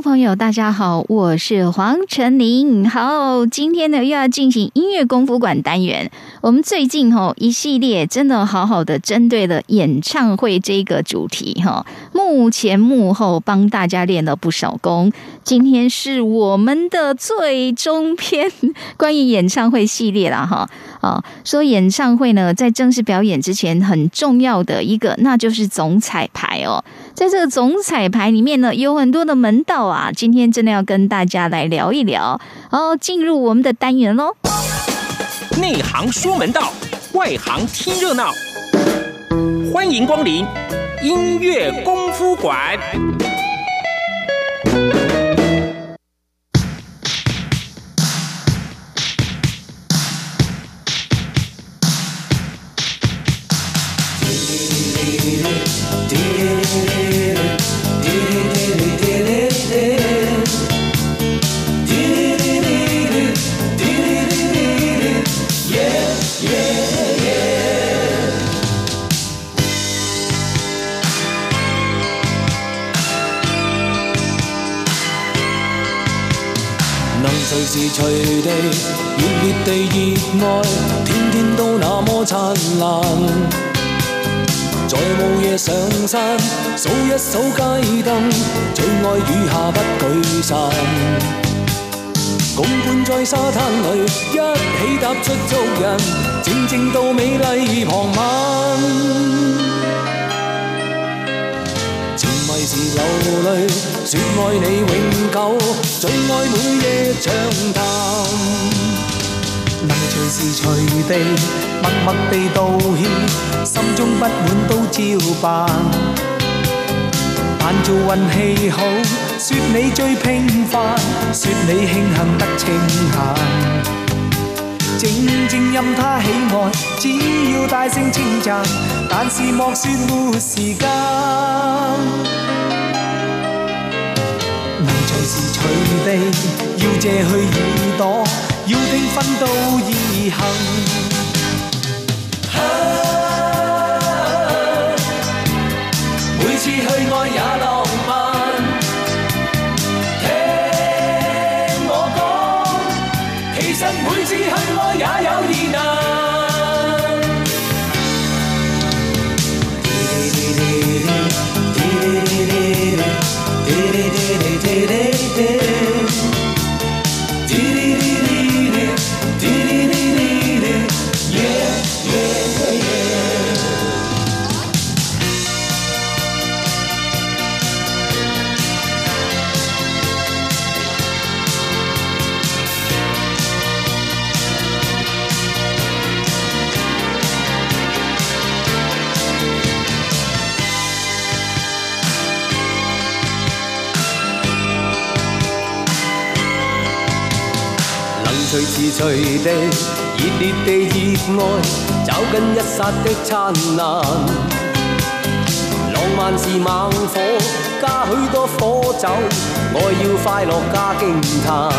朋友，大家好，我是黄晨林。好，今天呢又要进行音乐功夫馆单元。我们最近哈一系列真的好好的针对了演唱会这个主题哈，幕前幕后帮大家练了不少功。今天是我们的最终篇，关于演唱会系列了哈。啊，说演唱会呢，在正式表演之前，很重要的一个，那就是总彩排哦。在这个总彩排里面呢，有很多的门道啊。今天真的要跟大家来聊一聊，哦，进入我们的单元喽。内行说门道，外行听热闹，欢迎光临音乐功夫馆。随地热烈地热爱，天天都那么灿烂。在午夜上山，数一数街灯，最爱雨下不举伞。共伴在沙滩里，一起踏出足印，静静到美丽傍晚。流泪，说爱你永久，最爱每夜长谈。能随时随地默默地道歉，心中不满都照办。扮做运气好，说你最平凡，说你庆幸得清闲。静静任他喜爱，只要大声称赞，但是莫说没时间。时随地要借去耳朵，要听分到意行。每次去爱也浪漫，听我讲，其实每次去爱也有随时随地热烈地热爱，找紧一刹的灿烂。浪漫是猛火，加许多火酒，爱要快乐加惊叹。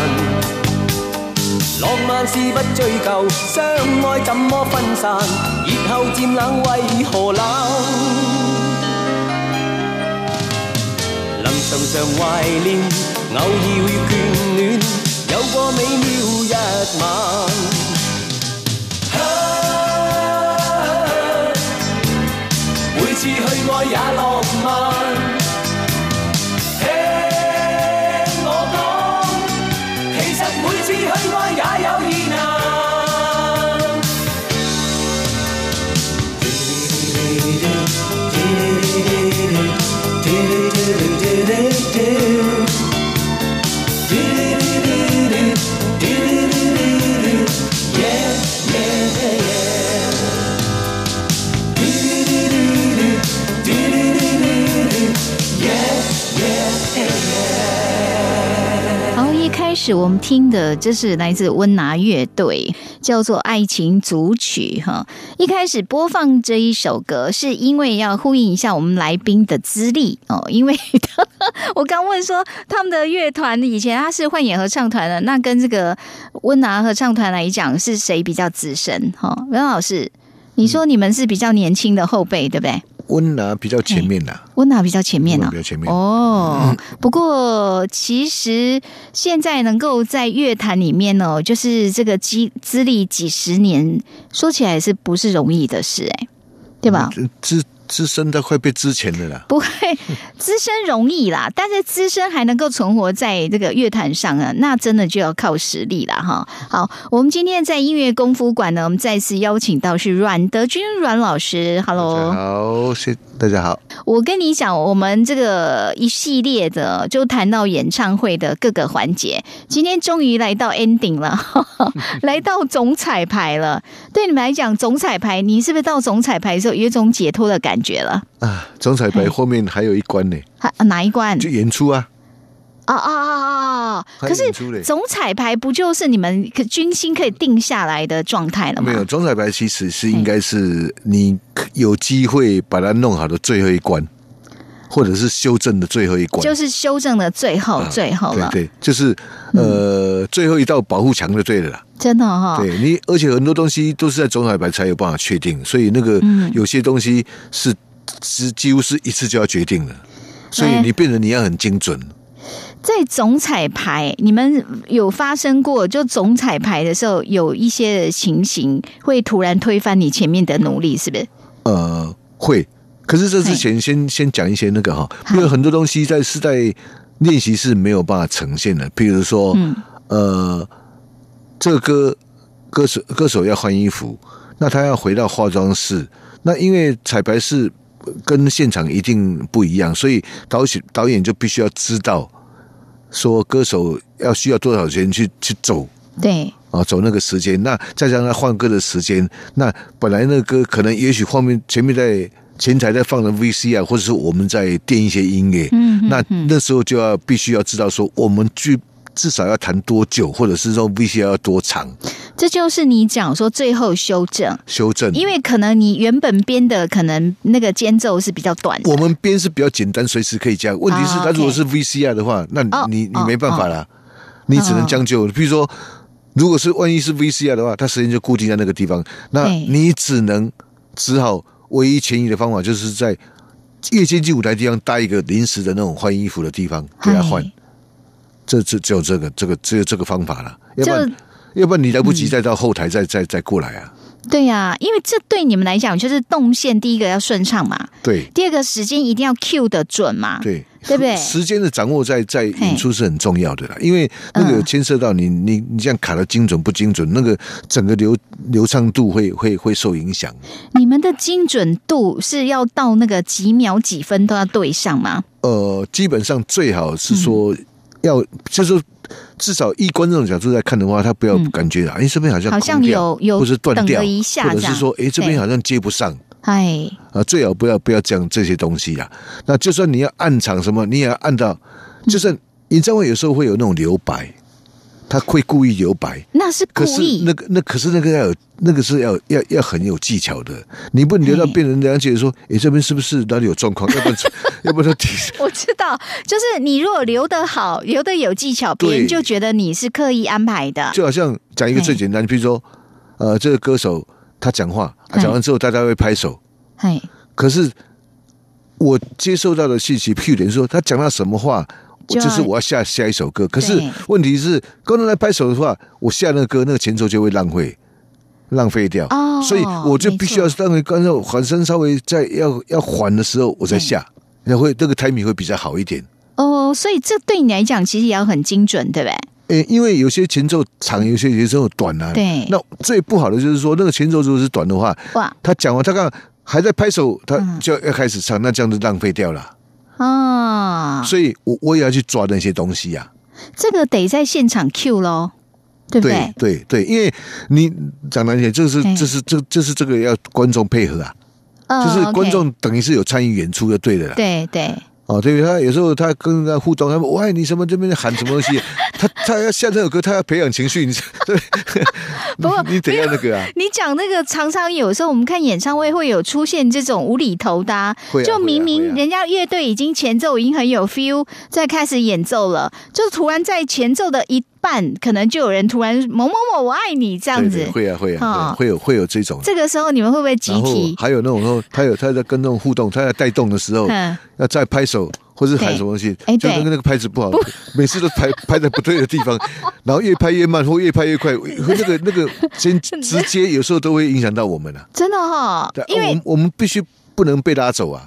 浪漫是不追究，相爱怎么分散？热后渐冷为何冷？能常常怀念，偶尔会眷恋。有过美妙一晚，每次去爱也浪漫。始我们听的这是来自温拿乐队，叫做《爱情组曲》哈。一开始播放这一首歌，是因为要呼应一下我们来宾的资历哦。因为他我刚问说他们的乐团以前他是幻野合唱团的，那跟这个温拿合唱团来讲，是谁比较资深？哈，温老师，你说你们是比较年轻的后辈，对不对？温拿比较前面呐，温拿比较前面温呢、拿比较前面。哦，不过其实现在能够在乐坛里面哦，就是这个资资历几十年，说起来是不是容易的事哎、对吧？资资深的会被之前的啦。不会，资深容易啦，但是资深还能够存活在这个乐坛上啊，那真的就要靠实力了哈。好，我们今天在音乐功夫馆呢，我们再次邀请到是阮德军阮老师，Hello。好，谢大家好。我跟你讲，我们这个一系列的就谈到演唱会的各个环节，今天终于来到 ending 了，来到总彩排了。对你们来讲，总彩排，你是不是到总彩排的时候有一种解脱的感觉了？啊，总彩排后面还有一关呢，还哪一关？就演出啊。啊啊啊啊啊！可是总彩排不就是你们可军心可以定下来的状态了吗？没有，总彩排其实是应该是你有机会把它弄好的最后一关，或者是修正的最后一关。就是修正的最后、啊最后了，对对，就是呃、最后一道保护墙就对了啦。真的哈、对你，而且很多东西都是在总彩排才有办法确定，所以那个嗯有些东西是是几乎是一次就要决定了，所以哎你变得你要很精准。在总彩排，你们有发生过就总彩排的时候有一些情形会突然推翻你前面的努力，是不是？呃，会。可是这之前先先讲一些那个哈，因为很多东西在是在练习是没有办法呈现的，譬如说，嗯。呃，这个歌歌手歌手要换衣服，那他要回到化妆室，那因为彩排是跟现场一定不一样，所以导演导演就必须要知道，说歌手要需要多少钱去去走对，啊，走那个时间，那再加上他换歌的时间，那本来那个歌可能也许后面前面在前台在放的 VCR，，或者是我们在垫一些音乐，嗯嗯那那时候就要必须要知道说我们剧至少要弹多久，或者是说 VC 要多长？这就是你讲说最后修正，修正，因为可能你原本编的可能那个间奏是比较短的，我们编是比较简单，随时可以加。问题是，啊他如果是 VCR 的话，那你你没办法啦，你只能将就。比如说，如果是万一是 VCR 的话，它时间就固定在那个地方，那你只能只好唯一前移的方法，就是在夜间剧舞台地方搭一个临时的那种换衣服的地方给他换。这这只有这个这个只有这个方法了，要不然要不然你来不及嗯再到后台再再再过来啊。对呀、因为这对你们来讲就是动线，第一个要顺畅嘛，对。第二个时间一定要 Q 的准嘛，对。对不对？时间的掌握在在演出是很重要的啦，因为那个嗯。牵涉到你你你这样卡的精准不精准，那个整个流流畅度会会会受影响。你们的精准度是要到那个几秒几分都要对上吗？呃，基本上最好是嗯。说要，就是说至少以观众的角度在看的话，他不要感觉啊，哎、这边好像嗯好像有有或者断掉，一下或者是说，哎，这边好像接不上。哎，啊，最好不要不要讲这些东西啊。那就算你要暗场什么，你也要按到，就算演唱会有时候会有那种留白，他会故意留白。那是故意那个那可是那个要有那个是要要要很有技巧的，你不能留到嘿变成人家觉得说，哎，这边是不是哪里有状况？要不然 要不然他 我知道，就是你如果留得好，留得有技巧，别人就觉得你是刻意安排的。就好像讲一个最简单，比如说，呃，这个歌手他讲话，啊讲完之后大家会拍手，嘿，可是我接受到的信息，譬如点说他讲到什么话，就就是我要下下一首歌。可是问题是，观众来拍手的话，我下那个歌，那个前奏就会浪费。浪费掉，哦所以我就必须要没错让观众缓声稍微在要要缓的时候，我再下，那会这个 timing 会比较好一点。哦，所以这对你来讲其实也要很精准，对不对？诶，因为有些前奏长，有些前奏短啊。对那最不好的就是说，那个前奏如果是短的话，哇他讲完，他刚还在拍手，他嗯就要开始唱，那这样就浪费掉了。啊，所以我我也要去抓那些东西呀、这个得在现场 Q 咯，对不对？对对，因为你讲难听点，这是嘿这是这这是这个要观众配合啊，哦就是观众等于是有参与演出就对的啦。对对，哦，对？他有时候他跟人家互动，他们我爱你什么这边喊什么东西，他他要像这首歌，他要培养情绪，你 对，不过你怎样那个啊？你讲那个常常有时候我们看演唱会会有出现这种无厘头的、啊，会啊就明明人家乐队已经前奏已经很有 feel，在开始演奏了，就突然在前奏的一半，可能就有人突然某某某我爱你这样子对对，会啊会啊，哦会有会有这种。这个时候你们会不会集体？还有那种说，他有他在跟那种互动，他在带动的时候，嗯，要再拍手或是喊什么东西，就那个那个拍子不好，每次都拍拍在不对的地方，然后越拍越慢或越拍越快，那个那个先 直接有时候都会影响到我们啊。真的哈、对，因为我们我们必须不能被拉走啊。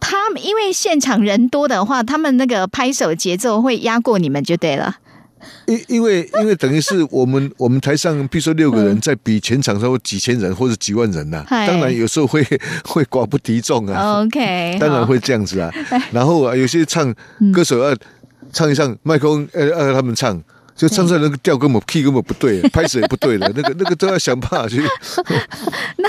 他们因为现场人多的话，他们那个拍手节奏会压过你们就对了。因因为因为等于是我们 我们台上，比如说六个人嗯在比全场说几千人或者几万人呐、嗨当然有时候会 会寡不敌众啊，OK，当然会这样子啊。然后啊，有些唱嗯歌手要唱一唱，麦克风呃呃他们唱。就唱出来那个调根本 key 根本不对，拍子也不对了，那个那个都要想办法去。那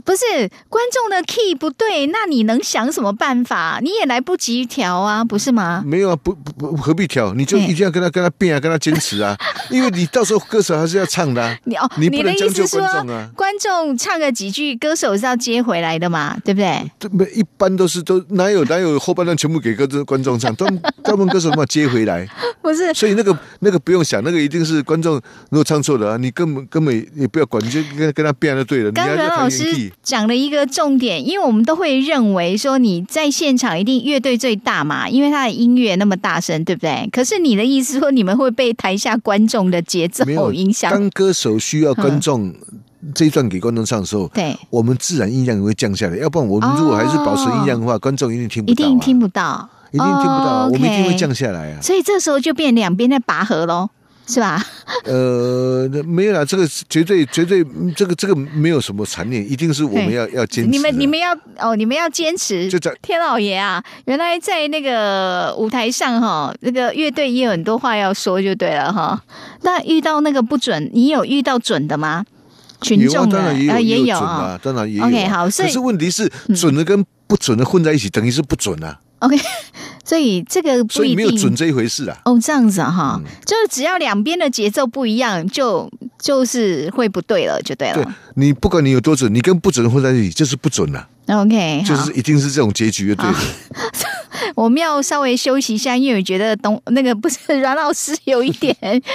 不是观众的 key 不对，那你能想什么办法？你也来不及调啊，不是吗？没有啊，不不不何必调？你就一定要跟他跟他变啊，跟他坚持啊，因为你到时候歌手还是要唱的、啊。你哦，你不的意能将就思说观众啊观众唱个几句，歌手是要接回来的嘛，对不对？这没一般都是都哪有哪有后半段全部给歌观众唱，他们他们歌手嘛接回来，不是，所以那个那个不用想，那个一定是观众如果唱错了啊，你根本根本也不要管，你就跟跟他变就对了。你刚阮老师，讲了一个重点，因为我们都会认为说你在现场一定乐队最大嘛，因为他的音乐那么大声，对不对？可是你的意思说你们会被台下观众的节奏没有影响？当歌手需要观众这一段给观众唱的时候，对，我们自然音量也会降下来。要不然我们如果还是保持音量的话，观众一定听不到、啊，一定听不到，一定听不到我们一定会降下来啊。所以这时候就变两边在拔河喽，是吧？呃，那没有啦，这个是绝对绝对，嗯这个这个没有什么残念，一定是我们要要坚持。你们你们要哦，你们要坚持。就在天老爷啊，原来在那个舞台上哈，那个乐队也有很多话要说，就对了哈。那遇到那个不准，你有遇到准的吗？群众的当然也有、啊。当然也有啊、OK，好所以可是问题是准的跟不准的混在一起，等于是不准啊，OK，所以这个不所以没有准这一回事啊。哦，这样子啊哈，嗯就是只要两边的节奏不一样，就就是会不对了，就对对了。你不管你有多准，你跟不准混在一起就是不准了、OK，就是一定是这种结局就对了。我们要稍微休息一下，因为我觉得董那个不是阮老师有一点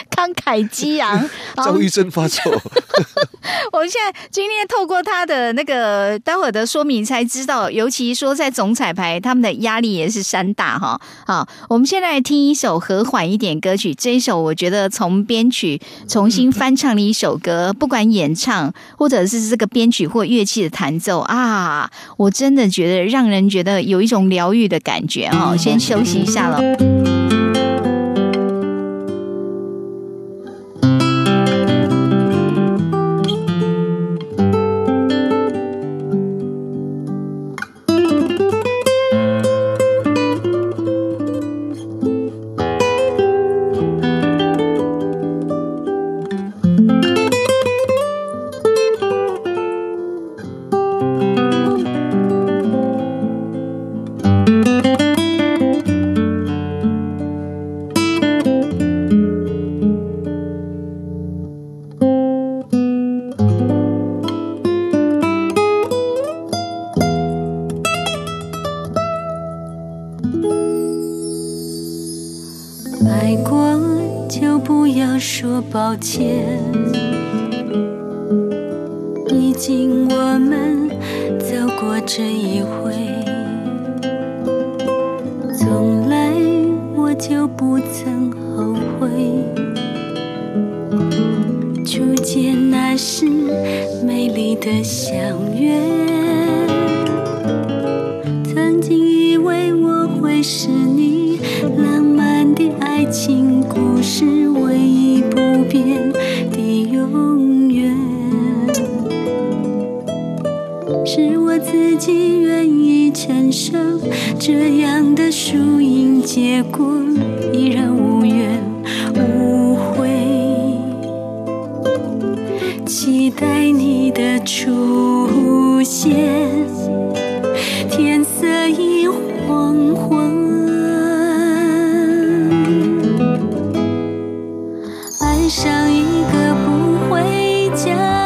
慷慨激昂。好赵玉珍发作，我们现在今天透过他的那个待会儿的说明才知道，尤其说在总彩排，他们的压力也是山大哈。好，我们现在来听一首和缓一点歌曲，这一首我觉得从编曲重新翻唱了一首歌，不管演唱或者是这个编曲或乐器的弹奏啊，我真的觉得让人觉得有一种疗愈的感觉哦。先休息一下了。爱上一个不回家。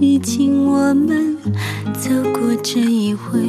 毕竟我们走过这一回。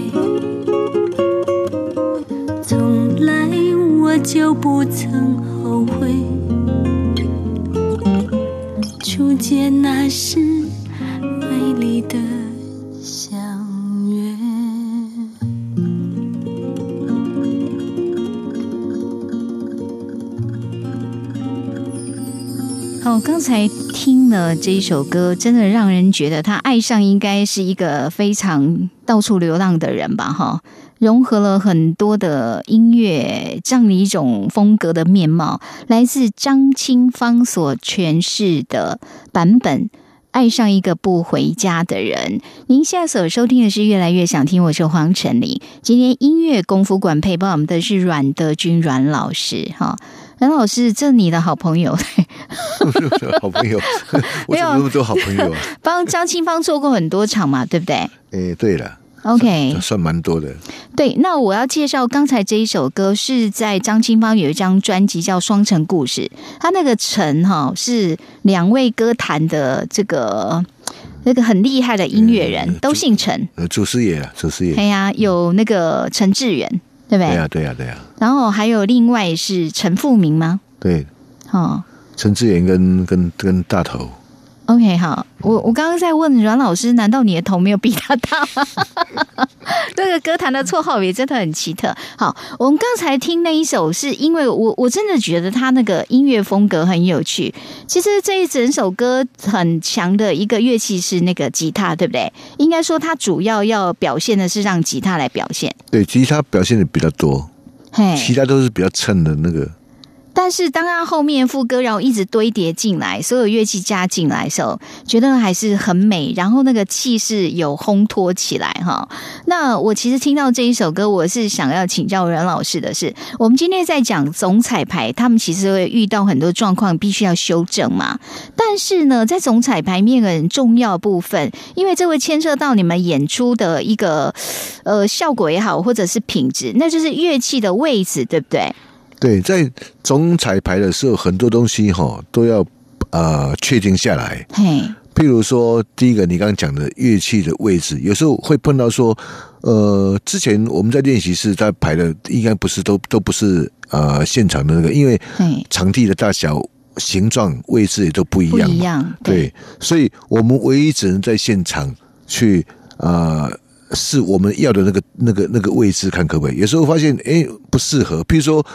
才听了这一首歌，真的让人觉得他爱上应该是一个非常到处流浪的人吧？哈，融合了很多的音乐这样的一种风格的面貌，来自张清芳所诠释的版本。爱上一个不回家的人。您现在所收听的是《越来越想听》，我是黄晨林。今天音乐功夫馆陪伴我们的是阮德军阮老师，哈，阮老师，这你的好朋友，好朋友，我怎么那么多好朋友啊？帮张清芳做过很多场嘛，对不对哎，对了？OK，算蛮多的。对，那我要介绍刚才这一首歌是在张清芳有一张专辑叫《双城故事》，他那个“城”哈是两位歌坛的这个那个很厉害的音乐人，都姓陈。呃，祖师爷啊，祖师爷。对呀、有那个陈志远，对不对？对呀，对呀，对呀，然后还有另外是陈富明吗？对，哦陈志远跟跟跟大头，，OK，好，我我刚刚在问阮老师，难道你的头没有比他大吗？那个歌坛的绰号也真的很奇特。好，我们刚才听那一首，是因为我我真的觉得他那个音乐风格很有趣。其实这一整首歌很强的一个乐器是那个吉他，对不对？应该说它主要要表现的是让吉他来表现。对，吉他表现的比较多，嘿，其他都是比较衬的那个。但是当他后面副歌然后一直堆叠进来，所有乐器加进来的时候，觉得还是很美，然后那个气势有烘托起来哈。那我其实听到这一首歌，我是想要请教任老师的是，我们今天在讲总彩排，他们其实会遇到很多状况，必须要修正嘛。但是呢，在总彩排面很重要部分，因为这会牵涉到你们演出的一个呃效果也好，或者是品质，那就是乐器的位置，对不对？对，在总彩排的时候，很多东西哈都要呃确定下来。嘿，譬如说，第一个你刚刚讲的乐器的位置，有时候会碰到说，呃，之前我们在练习室在排的，应该不是都都不是呃现场的那个，因为嘿。场地的大小、形状、位置也都不一样嘛。不一样，对，所以我们唯一只能在现场去呃试我们要的那个那个那个位置，看可不可以。有时候发现哎不适合，譬如说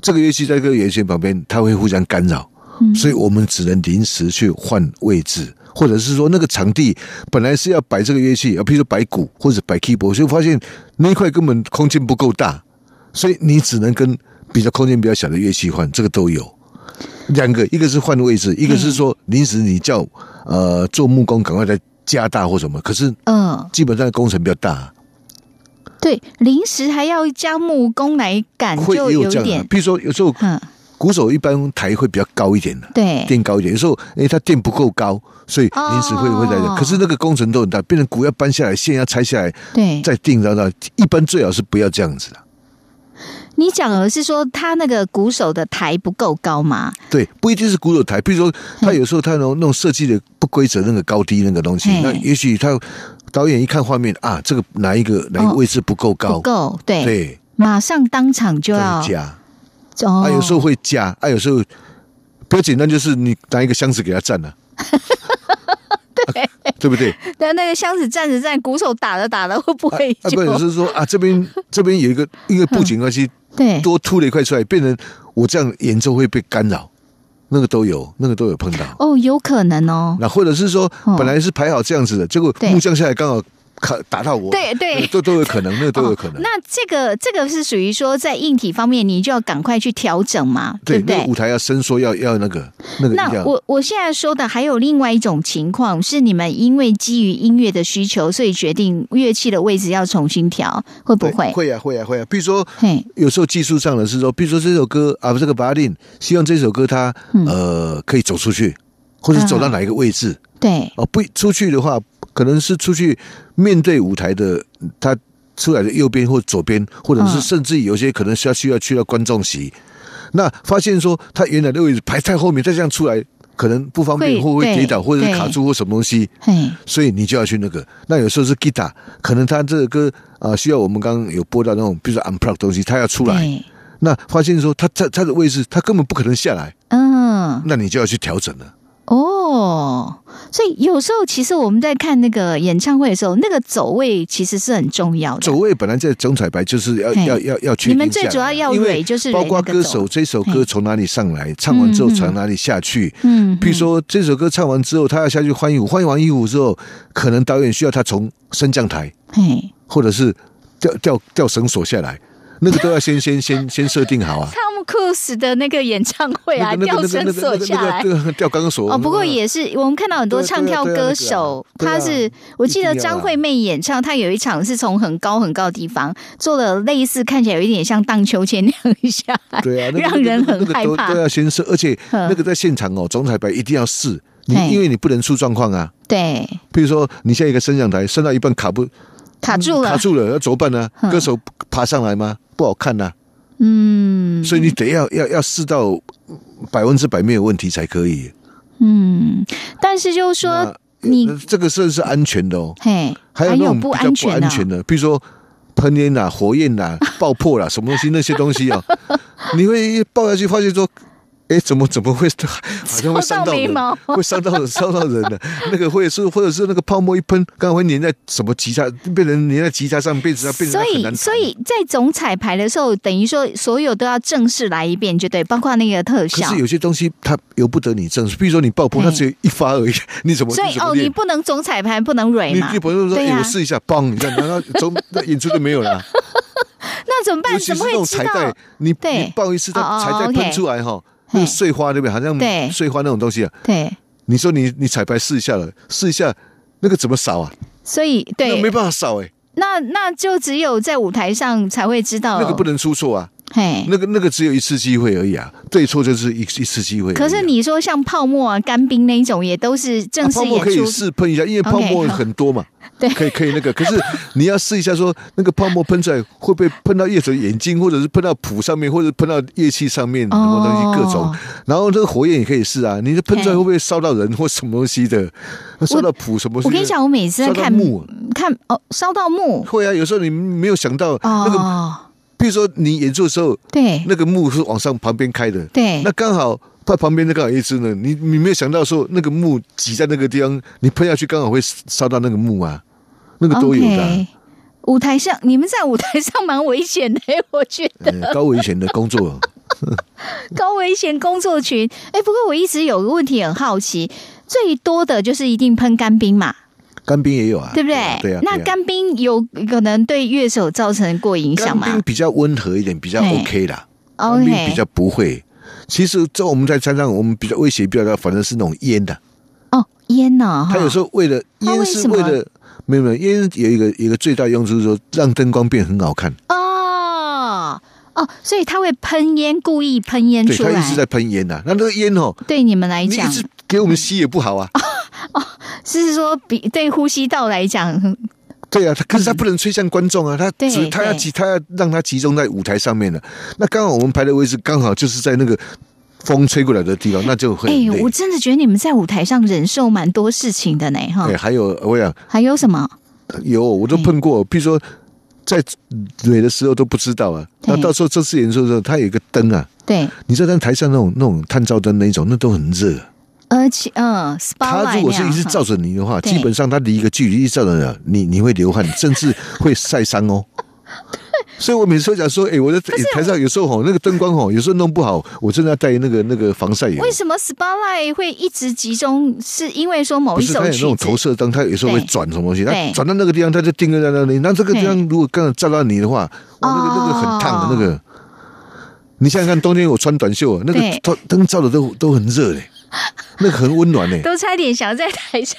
这个乐器在这个圆圈旁边，它会互相干扰，所以我们只能临时去换位置，或者是说那个场地本来是要摆这个乐器，啊，譬如说摆鼓或者摆 keyboard，就发现那一块根本空间不够大，所以你只能跟比较空间比较小的乐器换，这个都有。两个，一个是换位置，一个是说临时你叫呃做木工赶快再加大或什么，可是嗯，基本上工程比较大，对，临时还要加木工来赶，会就有点。，比如说有时候嗯，鼓手一般台会比较高一点的，对，垫高一点，有时候哎它垫不够高，所以临时会哦会在这，可是那个工程都很大，变成鼓要搬下来，线要拆下来对，再定，然后一般最好是不要这样子的。你讲的是说他那个鼓手的台不够高吗？对，不一定是鼓手台，比如说他有时候他那种那种设计的不规则，那个高低那个东西，那也许他导演一看画面啊，这个哪一个哪一个位置不够高，不够，对，对，马上当场就要再加，哦，啊，有时候会加，啊，有时候比较简单，就是你拿一个箱子给他站了、对、对不对？但那个箱子站着站，鼓手打着打着会不会啊，就、不然是说啊，这边 这边有一个因为布景关系，对。多凸了一块出来，变成我这样演奏会被干扰，那个都有，那个都有碰到。哦，有可能哦，那或者是说哦，本来是排好这样子的，结果木匠下来刚好卡打到我，对对那个都都有可能，那个都有可能。哦那这个这个是属于说在硬体方面，你就要赶快去调整嘛，对，不对那个舞？台要伸缩，要要那个那个那。我我现在说的还有另外一种情况，是你们因为基于音乐的需求，所以决定乐器的位置要重新调，会不会？会啊会啊会啊，比如说嘿，有时候技术上的是说，比如说这首歌啊，不这个巴令，希望这首歌它嗯呃可以走出去，或者走到哪一个位置对，哦，不出去的话，可能是出去面对舞台的他出来的右边或左边，或者是嗯。甚至有些可能需要需要去到观众席，那发现说他原来的位置排太后面，再这样出来可能不方便，会或会跌倒，或者是卡住或什么东西。嘿，所以你就要去那个。那有时候是 guitar，可能他这个歌啊、需要我们刚刚有播到那种，比如说 unplug 东西，他要出来，那发现说他他他的位置他根本不可能下来，嗯，那你就要去调整了。哦，所以有时候其实我们在看那个演唱会的时候，那个走位其实是很重要的。走位本来在总彩排就是要要要要确定你们最主要要因为蕊就是包括歌手这首歌从哪里上来，唱完之后从哪里下去。嗯，比如说这首歌唱完之后，他要下去换衣服，换完衣服之后，可能导演需要他从升降台嘿，或者是吊吊吊绳索下来，那个都要先 先先先设定好啊。汤姆克鲁斯的那个演唱会啊，吊绳索下来吊钢索哦，不过也是，我们看到很多唱跳歌手，他是我记得张惠妹演唱，她有一场是从很高很高的地方做了类似看起来有一点像荡秋千那样下来，对啊，让人很害怕那个都都。要先试，而且嗯那个在现场哦，总彩排一定要试，你因为你不能出状况啊。对，比如说你现在一个升降台升到一半卡不卡住了卡，住了要怎么办呢嗯？歌手爬上来吗？不好看呐，嗯所以你得要要要试到百分之百没有问题才可以。嗯，但是就是说你呃这个是是安全的哦，嘿，还有那种比不较不安全的比如说喷烟呐、火焰呐、爆破啦，什么东西那些东西啊，你会一爆下去发现说。哎，怎么怎么会好像会伤烧到到人眉毛，会伤到人，伤到人的。那个或者是或者是那个泡沫一喷，刚好会粘在什么吉他，变成粘在吉他上，变成变成所以，所以在总彩排的时候，等于说所有都要正式来一遍，就对，包括那个特可效是。有些东西它由不得你正式，比如说你爆破，它只有一发而已，你怎么所以哦，你不能总彩排，不能蕊你嘛。你不能说我试一下，嘣，你看，然后总那演出就没有了。那怎么办？怎么会知道？，你对你爆一次，它哦哦彩带 OK 喷出来哈，那个碎花对不对？好像对碎花那种东西啊。对，你说你你彩排试一下了，试一下那个怎么扫啊？所以对那没，办法扫哎，那那就只有在舞台上才会知道。那个不能出错啊，嘿。那个那个只有一次机会而已啊，对错就是一一次机会啊。可是你说像泡沫啊、干冰那一种，也都是正啊泡沫可以。试喷一下，因为泡沫很多嘛，对可以可以那个。可是你要试一下说，那个泡沫喷出来会不会喷到业主眼睛，或者是喷到谱上面，或者喷到乐器上面，什么东西各种哦。然后这个火焰也可以试啊，你这喷出来会不会烧到人或什么东西的？烧到谱什么？我跟你讲，，我每次在看木看哦，烧到木会啊，有时候你没有想到那个，哦，比如说你演出的时候，对那个幕是往上旁边开的，对那刚好。它旁边那刚好一只呢，你你没有想到说那个木挤在那个地方，你喷下去刚好会烧到那个木啊，那个都有的舞台上，你们在舞台上蛮危险的，我觉得。嗯，高危险的工作。高危险工作群。哎，不过我一直有个问题很好奇，最多的就是一定喷干冰嘛，干冰也有啊，对不对？对啊，那对啊干冰有可能对乐手造成过影响吗干冰比较温和一点，比较 OK 啦。OK，比较不会。其实这我们在山上，我们比较威胁比较大，反正是那种烟的。哦，烟呢？哈他有时候为了烟是为了没有没有烟有一个有一个最大用处是说让灯光变很好看。哦哦，所以他会喷烟，故意喷烟对出来。他一直在喷烟呐，那那个烟哦，对你们来讲，你一直给我们吸也不好啊。哦是说比对呼吸道来讲，对啊，他可是他不能吹向观众啊，他对只他要集他要让他集中在舞台上面的。那刚好我们排的位置刚好就是在那个风吹过来的地方，那就会哎。我真的觉得你们在舞台上忍受蛮多事情的呢，哈对，。还有我想还有什么？有我都碰过，比如说在蕊的时候都不知道啊，对。那到时候这次演出的时候，它有一个灯啊，对，你知道在台上那种那种探照灯那一种，那都很热。而且嗯它如果是一直照着你的话，基本上它离一个距离一直照着你，你你会流汗，甚至会晒伤哦。所以我每次都讲说，哎、我在台上有时候吼，那个灯光吼，有时候弄不好，我真的要戴那个那个防晒眼。为什么 spotlight 会一直集中？是因为说某一首它有那种曲子投射灯，它有时候会转什么东西，它转到那个地方，它就定格在那里。那这个地方如果刚好照到你的话，哇，那个那个很烫的那个。你想想看，冬天我穿短袖，那个灯灯照的都都很热嘞，那个很温暖呢。都差点想在台上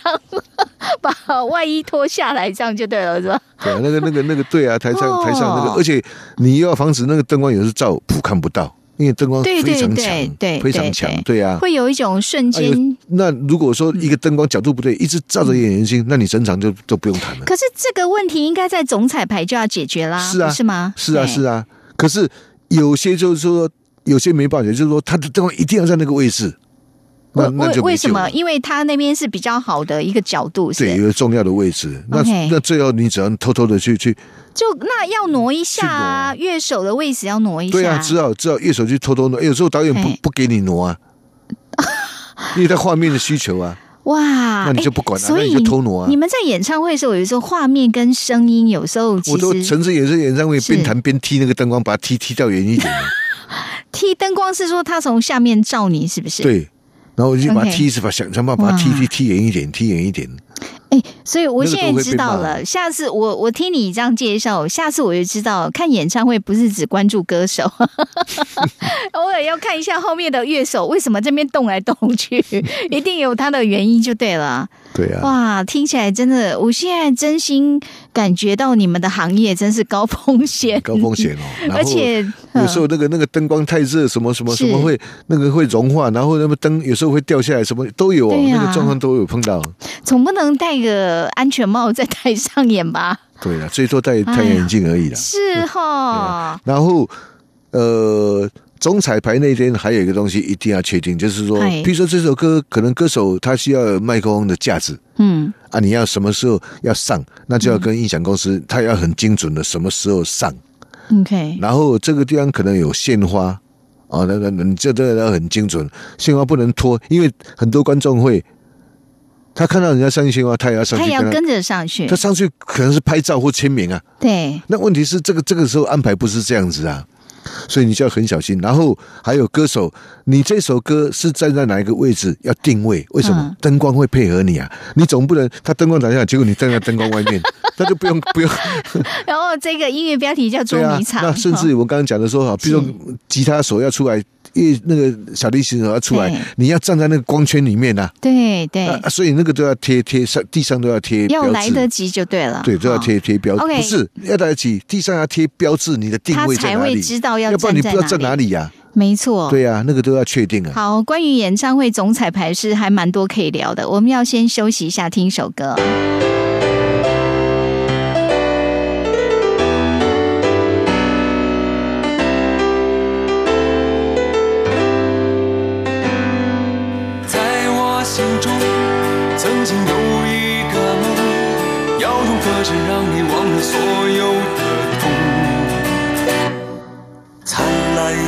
把外衣脱下来，这样就对了，是吧？对啊，那个那个那个对啊，台上哦台上那个，而且你又要防止那个灯光有时照普看不到，因为灯光非常强，对，非常强，对对啊。会有一种瞬间。那如果说一个灯光角度不对，一直照着眼眼睛，那你整场就都不用谈了。可是这个问题应该在总彩排就要解决啦，是啊是吗？是啊，是啊，啊。可是有些就是说，有些没办法，就是说他的灯光一定要在那个位置，那为为那就为什么？因为他那边是比较好的一个角度，是对，有个重要的位置，那那最后你只能偷偷的去去，就那要挪一下啊，乐手的位置要挪一下。对啊，只好只好乐手去偷偷挪。有时候导演不不给你挪啊，因为他画面的需求啊。哇，那你就哎不管了所以那你就偷挪啊你们在演唱会的时候，有时候画面跟声音有时候我都实曾经也是演唱会边弹边踢那个灯光，把它踢踢到远一点。踢灯光是说他从下面照你，是不是？。对，然后我就把踢一次，把想想办法把它踢踢踢远一点，踢远一点。哎，所以我现在知道了。下次我我听你这样介绍，下次我就知道，看演唱会不是只关注歌手，偶尔要看一下后面的乐手为什么这边动来动去，一定有他的原因就对了。对啊，哇，听起来真的，我现在真心感觉到你们的行业真是高风险，高风险哦。而且有时候那个那个灯光太热，什么什么是什么会那个会融化，然后那个灯有时候会掉下来，什么都有哦，啊那个状况都有碰到。总不能戴个安全帽在台上演吧？对啊，最多戴太阳眼镜而已啦。是哈，然后呃，总彩排那天还有一个东西一定要确定，就是说，哎譬如说这首歌可能歌手他需要有麦克风的架子。嗯，啊，你要什么时候要上，那就要跟音响公司，他要很精准的什么时候上。OK，然后这个地方可能有献花，哦，那个你这这个要很精准，鲜花不能拖，因为很多观众会，他看到人家上去的话，他也要上去他他也要跟着上去他，上去可能是拍照或签名啊。对，那问题是这个这个时候安排不是这样子啊，所以你就要很小心。然后还有歌手，你这首歌是站在哪一个位置要定位？为什么嗯？灯光会配合你啊？你总不能他灯光打下来，结果你站在灯光外面，他就不用不用 然后这个音乐标题叫捉迷。藏，那甚至我刚刚讲的说哈，比如说吉他手要出来，乐那个小提琴手要出来，你要站在那个光圈里面呐、对对，所以那个都要贴贴上地上都要贴要来得及就对了，对，都要哈贴贴标不是要来得及，地上要贴标志，你的定位在哪里，知道要要不然你不知道在哪里。哪里呀、没错，对呀、那个都要确定啊。好，关于演唱会总彩排是还蛮多可以聊的，我们要先休息一下，听一首歌。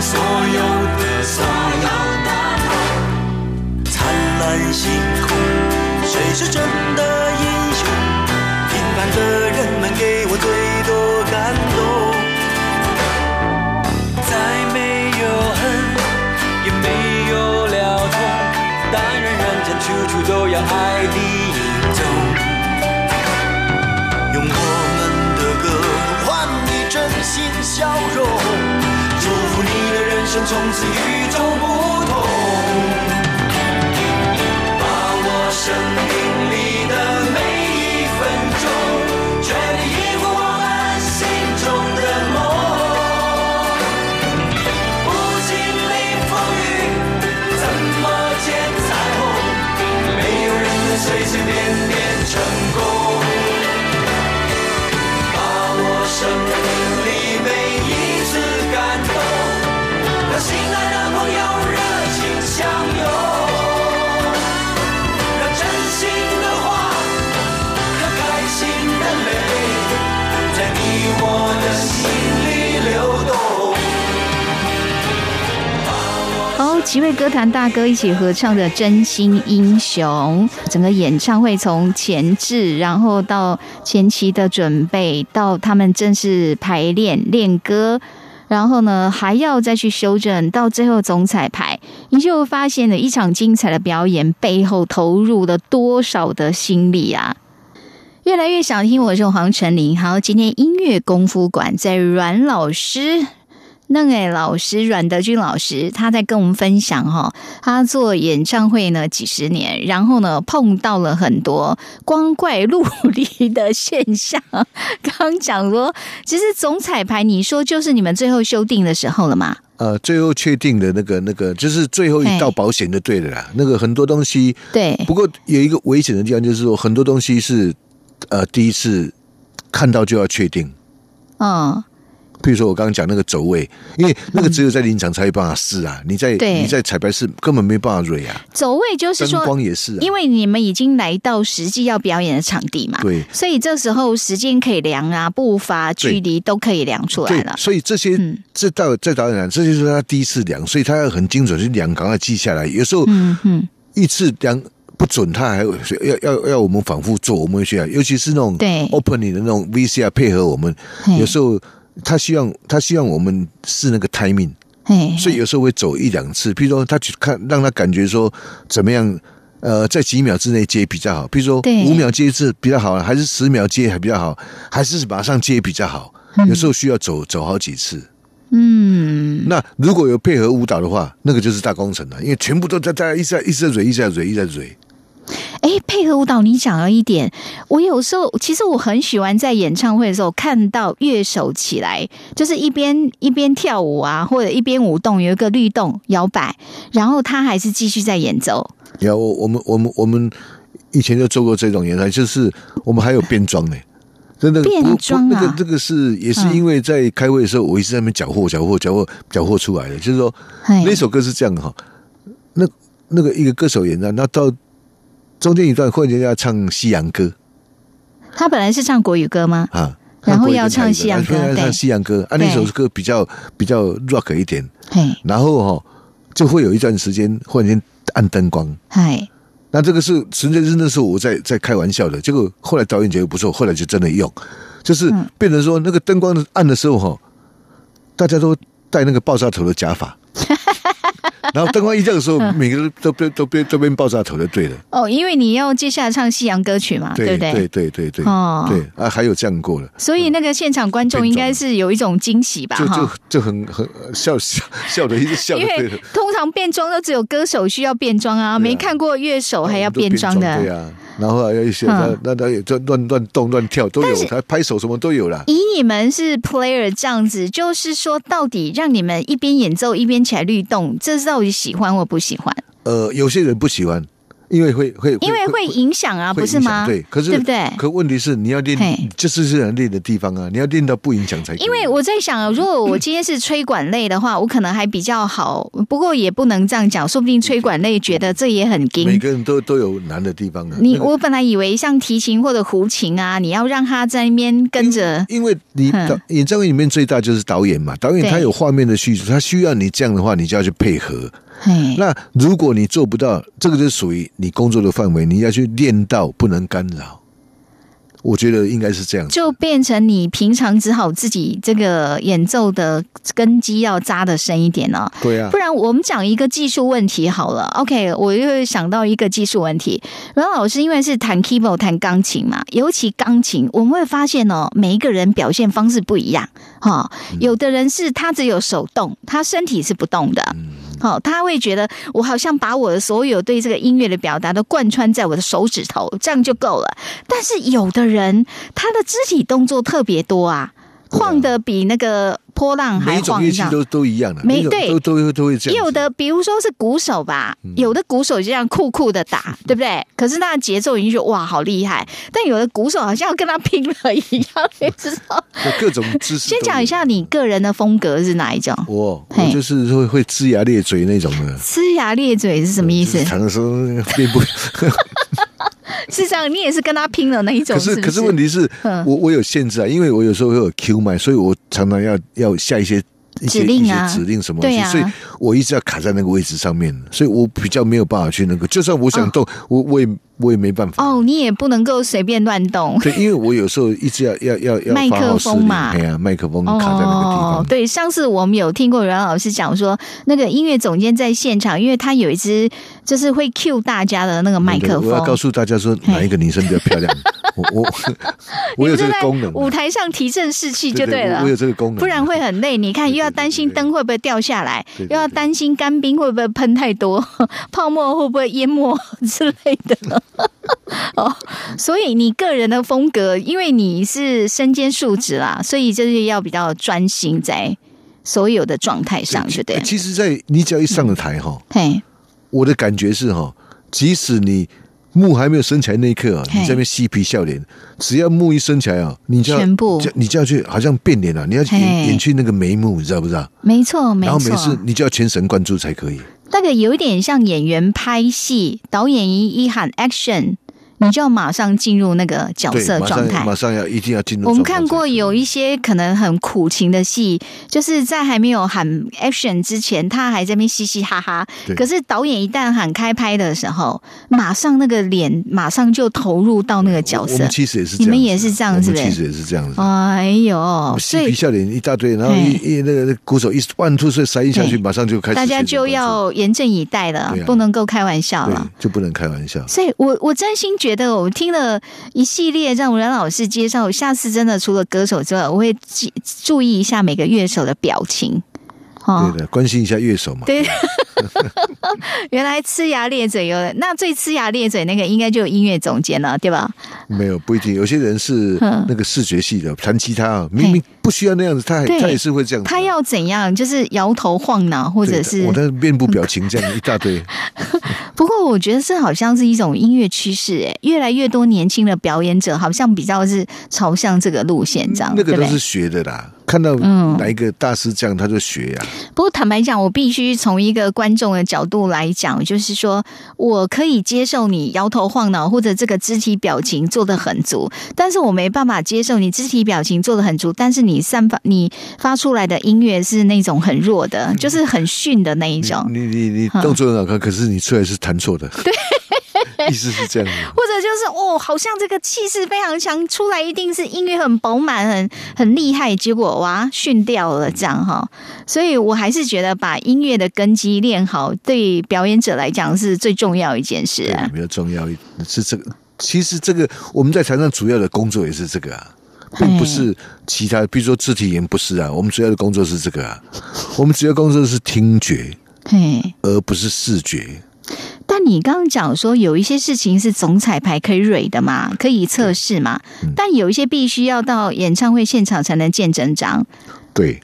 所有的所有的。灿烂星空，谁是真的英雄？平凡的人们给我最多感动。再没有恨，也没有了痛，但愿人间处处都有爱的生从此与众不大哥一起合唱的《真心英雄》，整个演唱会从前置，然后到前期的准备，到他们正式排练练歌，然后呢还要再去修正，到最后总彩排，你就发现了一场精彩的表演背后投入了多少的心力啊！越来越想听，我是黄晨林。好，今天音乐功夫馆在阮老师。那个老师阮德军老师，他在跟我们分享哈，他做演唱会呢几十年，然后呢碰到了很多光怪陆离的现象。刚讲说，其实总彩排，你说就是你们最后修订的时候了嘛？呃，最后确定的那个那个，就是最后一道保险就对了啦。那个很多东西，对，不过有一个危险的地方，就是说很多东西是呃第一次看到就要确定。嗯，比如说我刚刚讲那个走位，因为那个只有在临场才有办法试啊，你在对。你在彩排室根本没办法蕊啊，走位就是灯说，光也是啊，因为你们已经来到实际要表演的场地嘛，对。所以这时候时间可以量啊，步伐、距离都可以量出来对了，。所以这些嗯。这导在导演来，这就是他第一次量，所以他要很精准去量，赶快记下来。有时候嗯嗯，一次量不准，他还会要要要我们反复做，我们会需要，尤其是那种对。opening 的那种 VCR 配合我们，有时候他希望他希望我们是那个 timing，所以有时候会走一两次，譬如说他去看让他感觉说怎么样。呃，在几秒之内接比较好，比如说五秒接一次比较好，还是十秒接还比较好，还是马上接比较好？有时候需要走走好几次。嗯，那如果有配合舞蹈的话，那个就是大工程了，因为全部都在在一直在一直在蕊，一直在蕊，一直在蕊。哎，配合舞蹈，你讲了一点，我有时候其实我很喜欢在演唱会的时候看到乐手起来，就是一边一边跳舞啊，或者一边舞动，有一个律动摇摆，然后他还是继续在演奏。然后我我们我们我们以前就做过这种演唱，就是我们还有变装呢。真的变装啊那个这个是也是因为在开会的时候，我一直在那边缴获缴获缴获缴获出来的，就是说那首歌是这样哈，那那个一个歌手演唱，那到中间一段忽然间要唱西洋歌。他本来是唱国语歌吗？啊，然后要唱西洋歌要唱西洋歌，啊，那首歌比较比较 rock 一点，嘿，然后哈、就会有一段时间忽然间暗灯光。嗨，那这个是纯粹是那时候我在在开玩笑的，结果后来导演觉得不错，后来就真的用，就是嗯。变成说那个灯光暗的时候哈，大家都戴那个爆炸头的假发，然后灯光一亮的时候，每个人都变都变都变爆炸头就对了，哦，因为你要接下来唱西洋歌曲嘛，对不对？对对对对哦对啊，还有这样过了。所以那个现场观众应该是有一种惊喜吧，就就。就很很笑笑笑的一直笑的因为通常变装都只有歌手需要变装啊，没看过乐手还要变装的对的。啊，然后还有一些嗯那那那也就乱乱动乱跳都有，他拍手什么都有了。以你们是 player 这样子，就是说到底让你们一边演奏一边起来律动，这是到底喜欢或不喜欢？呃，有些人不喜欢，因为会会因为会影响啊，不是吗？对，可是对不对？可问题是你要嘿练，这是是人练的地方啊，你要练到不影响才。因为我在想啊，如果我今天是吹管类的话，我可能还比较好。不过也不能这样讲，说不定吹管类觉得这也很每硬。个人都都有难的地方啊。你我本来以为像提琴或者胡琴啊，你要让他在那边跟着，因为你演唱会里面最大就是导演嘛，导演他有画面的叙述，他需要你这样的话，你就要去配合。嘿，那如果你做不到，这个就属于你工作的范围，你要去练到不能干扰。我觉得应该是这样。就变成你平常只好自己这个演奏的根基要扎的深一点了、对啊不，然我们讲一个技术问题好了。OK，我又想到一个技术问题。阮老师因为是弹 keyboard 弹钢琴嘛，尤其钢琴，我们会发现哦，每一个人表现方式不一样哈、有的人是他只有手动，他身体是不动的。好、他会觉得我好像把我的所有对这个音乐的表达都贯穿在我的手指头，这样就够了。但是有的人他的肢体动作特别多啊，晃的比那个波浪还每一种晃一下。乐器都都一样的，每对都都会都会这样。有的，比如说是鼓手吧，嗯有的鼓手就这样酷酷的打，对不对？可是他的节奏已经觉得哇好厉害，但有的鼓手好像要跟他拼了一样，你知道？有各种姿势。先讲一下你个人的风格是哪一种？我我就是会会龇牙咧嘴那种的。龇牙咧嘴是什么意思？常说 变不，是这样，你也是跟他拼了那一种，可是不可是问题是嗯，我我有限制啊，因为我有时候会有 Q 麦，所以我常常要要下一些一些指令啊。一些指令什么东西，对啊。所以我一直要卡在那个位置上面，所以我比较没有办法去那个，就算我想动，我我也我也没办法。哦，你也不能够随便乱动。对，因为我有时候一直要要要要麦克风嘛。哎呀，麦克风卡在那个地哦方，，对，上次我们有听过阮老师讲说，那个音乐总监在现场，因为他有一支就是会 cue 大家的那个麦克我要告风，诉大家说哪一个女生比较漂亮，我我 我有这个功能，舞台上提振士气就了对我。我有这个功能，不然会很累，你看又要担心灯会不会掉下来，又要担心干冰会不会喷太多，泡沫会不会淹没之类的。哦，所以你个人的风格，因为你是身兼数职啦，所以就是要比较专心在所有的状态上，对不对？其实，在你只要一上了台哈，嘿，我的感觉是哈，即使你木还没有升起来那一刻啊，你在那边嬉皮笑脸，只要木一升起来啊，你就要全部就你就要去好像变脸了，你要去演演去那个眉目，你知道不知道？没错，没然后每次，你就要全神贯注才可以。那个有一点像演员拍戏，导演一一喊 action，你就要马上进入那个角色状态。马上要一定要进入我们。看过有一些可能很苦情的戏，就是在还没有喊 action 之前，他还在那边嘻嘻哈哈。可是导演一旦喊开拍的时候，马上那个脸马上就投入到那个角色我们。其实也是你们也是这样是不是我们其实也是这样子。哎呦，嬉所以皮笑脸一大堆，然后一一那个鼓手一 two 所以塞一下去，马上就开始大家就要严阵以待了，不能够开玩笑对了。，就不能开玩笑。所以我我真心觉得，我听了一系列让阮老师介绍，我下次真的除了歌手之外，我会记注意一下每个乐手的表情。哦对，的，关心一下乐手嘛。对，原来呲牙咧嘴有人，那最呲牙咧嘴那个应该就有音乐总监了，对吧？没有不一定，有些人是嗯那个视觉系的，弹吉他啊，明明不需要那样子，他还他也是会这样。他要怎样？就是摇头晃脑，或者是我的面部表情这样一大堆，不过我觉得这好像是一种音乐趋势，哎，越来越多年轻的表演者好像比较是朝向这个路线这样，那个都是学的啦。看到嗯。哪一个大师这样，他就学呀、不过坦白讲，我必须从一个观众的角度来讲，就是说我可以接受你摇头晃脑或者这个肢体表情做的很足，但是我没办法接受你肢体表情做的很足，但是你散发你发出来的音乐是那种很弱的，就是很逊的那一种。你你你嗯。动作很好看，可是你出来是弹错的。对，意思是这样的。或者就是哦，好像这个气势非常强，出来一定是音乐很饱满、很很厉害，结果哇训掉了这样哈。所以我还是觉得把音乐的根基练好，对表演者来讲是最重要一件事对啊。，比较重要一是这个。其实这个我们在台上主要的工作也是这个啊，并不是其他，比如说肢体语言不是啊，我们主要的工作是这个啊，我们主要工作是听觉，嘿，而不是视觉。但你刚刚讲说有一些事情是总彩排可以蕊的嘛，可以测试嘛，但有一些必须要到演唱会现场才能见真章。对，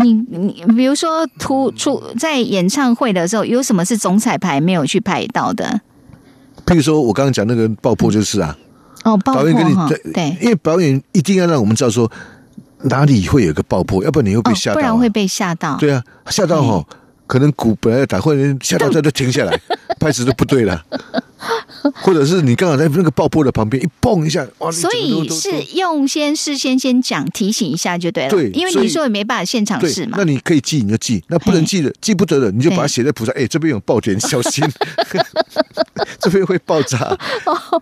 你你比如说突出在演唱会的时候，有什么是总彩排没有去拍到的？譬如说我刚刚讲那个爆破就是啊，哦，包导括哈，演跟你对对，因为表演一定要让我们知道说哪里会有个爆破，要不然你会被哦吓到、啊不然会被吓到。对啊，吓到哈，可能鼓本来要打，或者吓到这都停下来，拍子都不对了，或者是你刚好在那个爆破的旁边一蹦一下，哇！你所以是用先事先先讲提醒一下就对了，对因为你说也没办法现场试，嘛那，你可以记你就记，那不能记的记不得的，你就把它写在谱上，哎，这边有爆点，小心，这边会爆炸，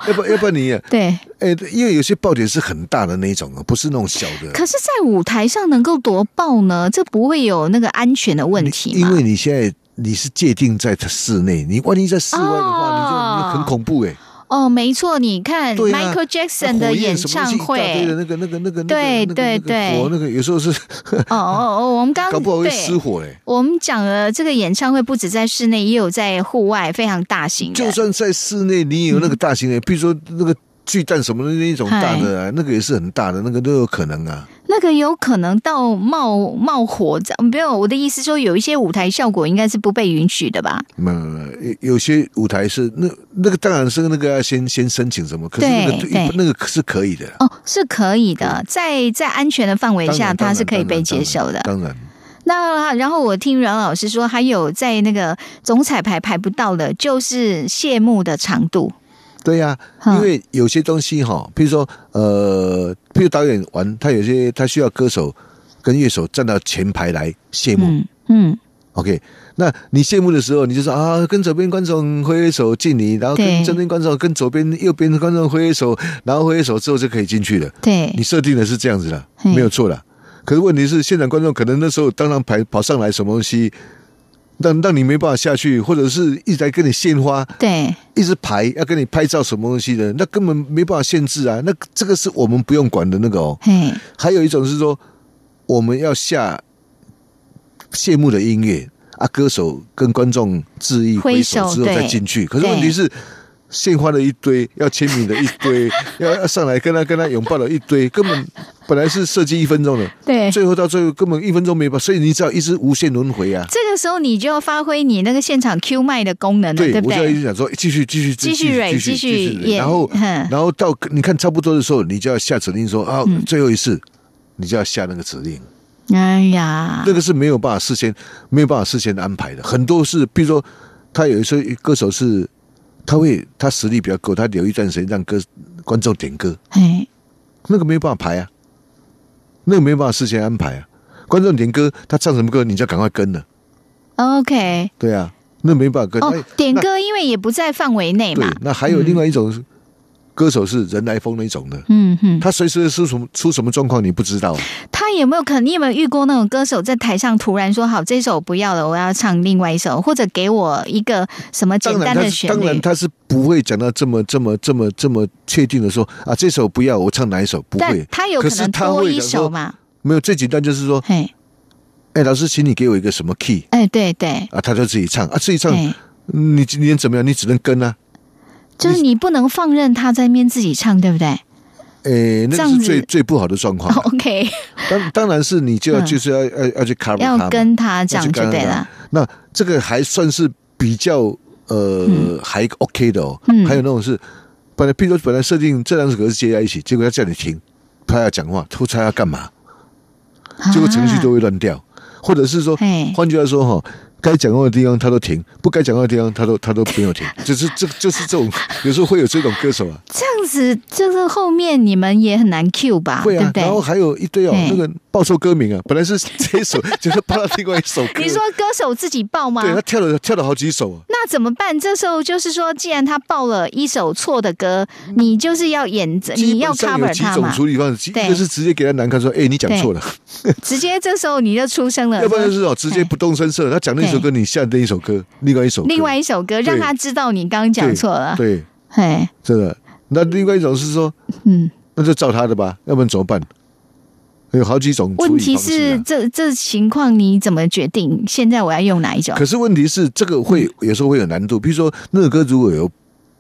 要不要不然你也对。哎，因为有些爆点是很大的那种啊，不是那种小的。可是，在舞台上能够多爆呢？这不会有那个安全的问题？因为你现在你是界定在它室内，你万一在室外的话，你很恐怖哎。哦，没错，你看啊 Michael Jackson 的演唱一大堆的会，那个那个那个对对对那个火那个有时候是 哦哦哦，我们刚搞不好会对失火嘞。我们讲了这个演唱会不止在室内，也有在户外，非常大型。就算在室内，你也有那个大型的，比如说那个巨蛋什么的那一种大的啊，那个也是很大的，那个都有可能啊。那个有可能到冒冒火，没有我的意思说，有一些舞台效果应该是不被允许的吧？没有些舞台是那那个当然是那个要先先申请什么，可是那个那个是可以的。哦，是可以的，在在安全的范围下，它是可以被接受的。当然，那然后我听阮老师说，还有在那个总彩排排不到的，就是谢幕的长度。对呀、嗯因为有些东西哈，譬如说呃，譬如导演玩，他有些他需要歌手跟乐手站到前排来谢幕。嗯嗯，OK，那你谢幕的时候，你就说啊，跟左边观众挥挥手敬礼，然后跟正边观众跟左边、右边的观众挥挥手，然后挥挥手之后就可以进去了。对你，设定的是这样子的，嘿没有错的。可是问题是，现场观众可能那时候当然排跑上来什么东西，让让你没办法下去，或者是一直在跟你献花，对，一直排要跟你拍照什么东西的，那根本没办法限制啊。那这个是我们不用管的那个哦。嘿，还有一种是说，我们要下谢幕的音乐啊，歌手跟观众致意挥挥手之后再进去。可是问题是，献花的一堆，要签名的一堆，要 要上来跟他跟他拥抱的一堆，根本本来是设计一分钟的，对。最后到最后根本一分钟没把，所以你只要一直无限轮回啊。这个时候你就要发挥你那个现场 Q 麦的功能了，对，对不我就要一？直想说，继续继续继续继继续继续演然后然后到你看差不多的时候，你就要下指令说啊，嗯最后一次，你就要下那个指令。哎呀那，个是没有办法事先没有办法事先安排的，很多是，比如说他有一些歌手是，他会他实力比较够，他留一段时间让歌观众点歌，哎，那个没有办法排啊，那个没有办法事先安排啊。观众点歌，他唱什么歌，你就要赶快跟了，OK，对啊，那没办法跟。点歌因为也不在范围内对嘛，，那还有另外一种是歌手是人来疯那种的，嗯哼，他随时出什么出什么状况你不知道，他有没有可能？你有没有遇过那种歌手在台上突然说：“好，这首不要了，我要唱另外一首，或者给我一个什么简单的旋律？当然他是不会讲到这么这么这么这么确定的说啊这首不要我唱哪一首？”不但会，他有可能多一首嘛？没有最简单就是说，嘿，哎老师，请你给我一个什么 key 哎，对对，啊，他就自己唱。啊自己唱，哎，你今天怎么样？你只能跟啊，就是你不能放任他在面自己唱，对不对诶，那是最最不好的状况啊。OK，当当然是你就要嗯就是要要要去 cover 他要跟他这样要去跟他就对了。那这个还算是比较呃、还 OK 的哦。嗯还有那种是本来，譬如说本来设定这两首歌是接在一起，结果他叫你停，他要讲话，或他要干嘛？结果程序都会乱掉，或者是说换句话说哈。该讲话的地方他都停，不该讲话的地方他都他都没有停，就是这就是这种有时候会有这种歌手啊，这样子，就是后面你们也很难 Q 吧？会啊对不，对？然后还有一堆哦嘿，那个报错歌名啊，本来是这一首，就是报了另外一首歌，你说歌手自己报吗？对他跳了跳了好几首啊，那怎么办？这时候就是说，既然他报了一首错的歌，你就是要演，基你要本上有 cover 几种他嘛，处理方式，对。一个是直接给他难看说，哎，你讲错了，直接这时候你就出声了，要不然就是哦，直接不动声色，他讲那首歌，你下那一首歌，另外一首歌，另外一首歌，让他知道你刚刚讲错了。对，嘿，真的。那另外一种是说，嗯，那就照他的吧，要不然怎么办？有好几种处问题。是这这情况你怎么决定？现在我要用哪一种可？是问题是，这个会有时候会有难度。比如说，那个歌如果有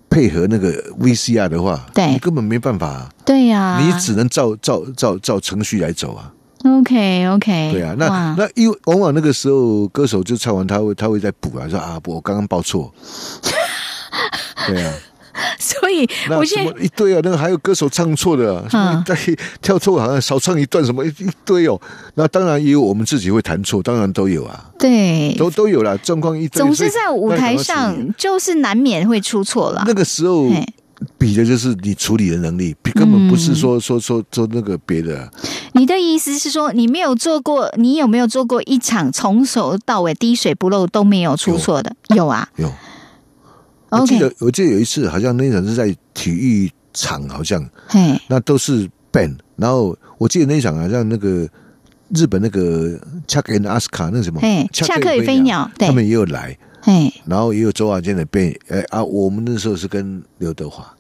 配合那个 VCR 的话，对你根本没办法啊，对呀、你只能照照照照程序来走啊。OK OK，对啊，那那因为往往那个时候歌手就唱完，他会他会再补啊，说啊，我刚刚报错。对啊，所以我现在么一堆啊，那个还有歌手唱错的、啊，什么嗯带跳错，好像少唱一段什么一一堆哦。那当然也有我们自己会弹错，当然都有啊，对，都都有啦，状况一堆。总是在舞台上就是难免会出错了。那个时候比的就是你处理的能力，比根本不是说、说说说那个别的啊、你的意思是说，你没有做过，你有没有做过一场从头到尾滴水不漏都没有出错的？有啊有。我记得我记得有一次，好像那场是在体育场，好像嘿，那都是 band，然后我记得那场好像那个日本那个 Chuck and Aska 那什么嘿恰克与飞鸟对。他们也有来，嘿，然后也有周华健的 band，哎啊，我们那时候是跟刘德华，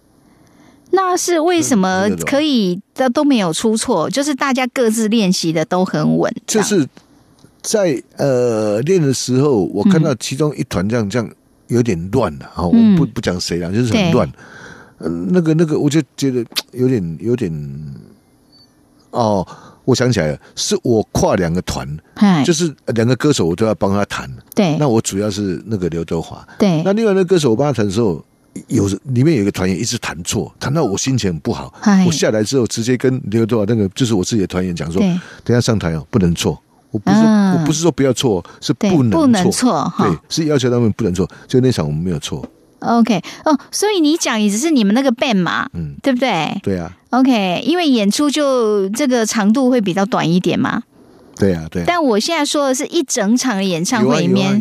那是为什么可以都都没有出错？就是大家各自练习的都很稳，就是在呃练的时候，我看到其中一团这样这样有点乱了，哈、我不不讲谁了，就是很乱。嗯、那个那个，我就觉得有点有点，哦，我想起来了，是我跨两个团，就是两个歌手我都要帮他弹。对那我主要是那个刘德华，对那另外那个歌手我帮他弹的时候，有里面有一个团员一直弹错，弹到我心情很不好。我下来之后直接跟刘德华那个就是我自己的团员讲说，等一下上台哦不能错。我不是、啊我不是说不要错，是不能不能错哈对，是要求他们不能错。就那场我们没有错，OK 哦，所以你讲也只是你们那个 band 嘛，嗯，对不对对啊，？OK，因为演出就这个长度会比较短一点嘛。对啊，对啊。但我现在说的是一整场的演唱会里面，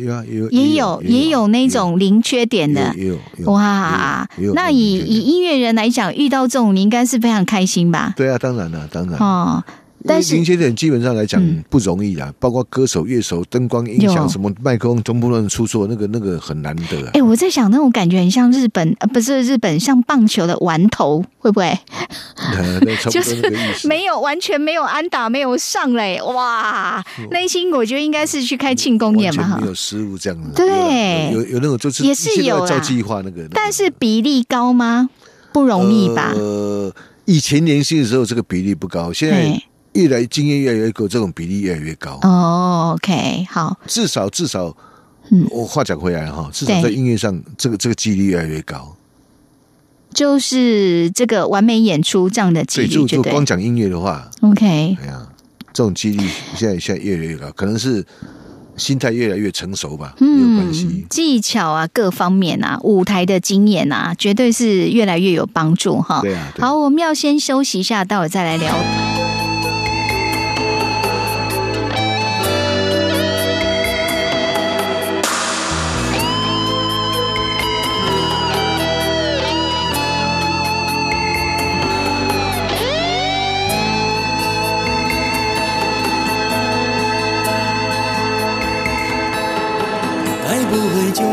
也有也有那种零缺点的。也有也有哇那以以音乐人来讲，遇到这种你应该是非常开心吧？对啊，当然了，当然。哦，但是零缺点基本上来讲嗯不容易啊，包括歌手、乐手、灯光、音响、什么麦克风，全部都能出错，那个那个很难得啊哎、。我在想那种感觉很像日本，呃，不是日本，像棒球的玩头，会不会？就是。没有完全没有安打，没有上嘞，哇！内心我觉得应该是去开庆功宴嘛，哈没。有失误这样子。对有有有那种就是也是有照计划那个，但是比例高吗？不容易吧？呃，以前年轻的时候这个比例不高，现在嘿越来经验越来越够，这种比例越来越高。哦，OK，好，至少至少，嗯我话讲回来哈，至少在音乐上，这个这个几率越来越高。就是这个完美演出这样的几对，率，就就就光讲音乐的话，OK，哎呀，这种几率现在现在越来越高，可能是心态越来越成熟吧，嗯有关系。嗯技巧啊，各方面啊，舞台的经验啊，绝对是越来越有帮助哈。对啊，对啊好，我们要先休息一下，待会再来聊。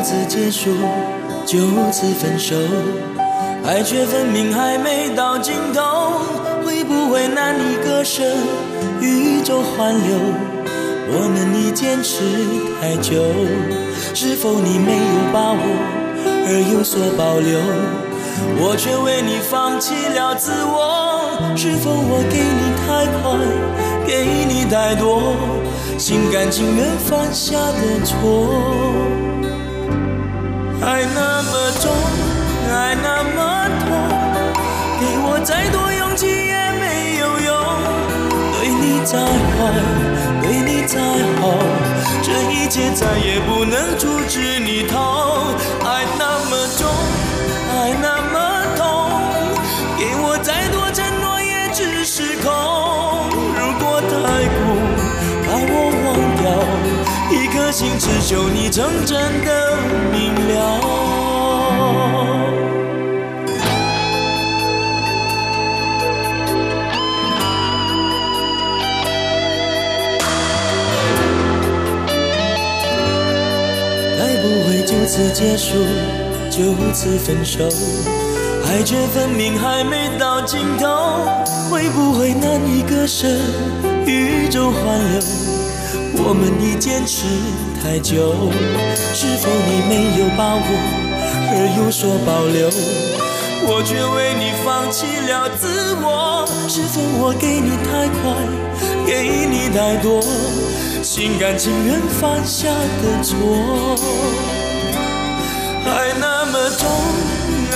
此结束，就此分手，爱却分明还没到尽头。会不会难以割舍，宇宙环流？我们已坚持太久，是否你没有把握而有所保留？我却为你放弃了自我，是否我给你太快，给你太多，心甘情愿犯下的错？爱那么重，爱那么痛，给我再多勇气也没有用。对你再坏，对你再好，这一切再也不能阻止你逃。爱那么重，爱那么痛，给我再多承诺也只是空。如果太苦，把我忘掉，心只求你真正的明了。该不会就此结束，就此分手？爱却分明还没到尽头，会不会难以割舍？宇宙环流，我们已坚持太久，是否你没有把握而有所保留？我却为你放弃了自我，是否我给你太快，给你太多，心甘情愿犯下的错？爱那么重，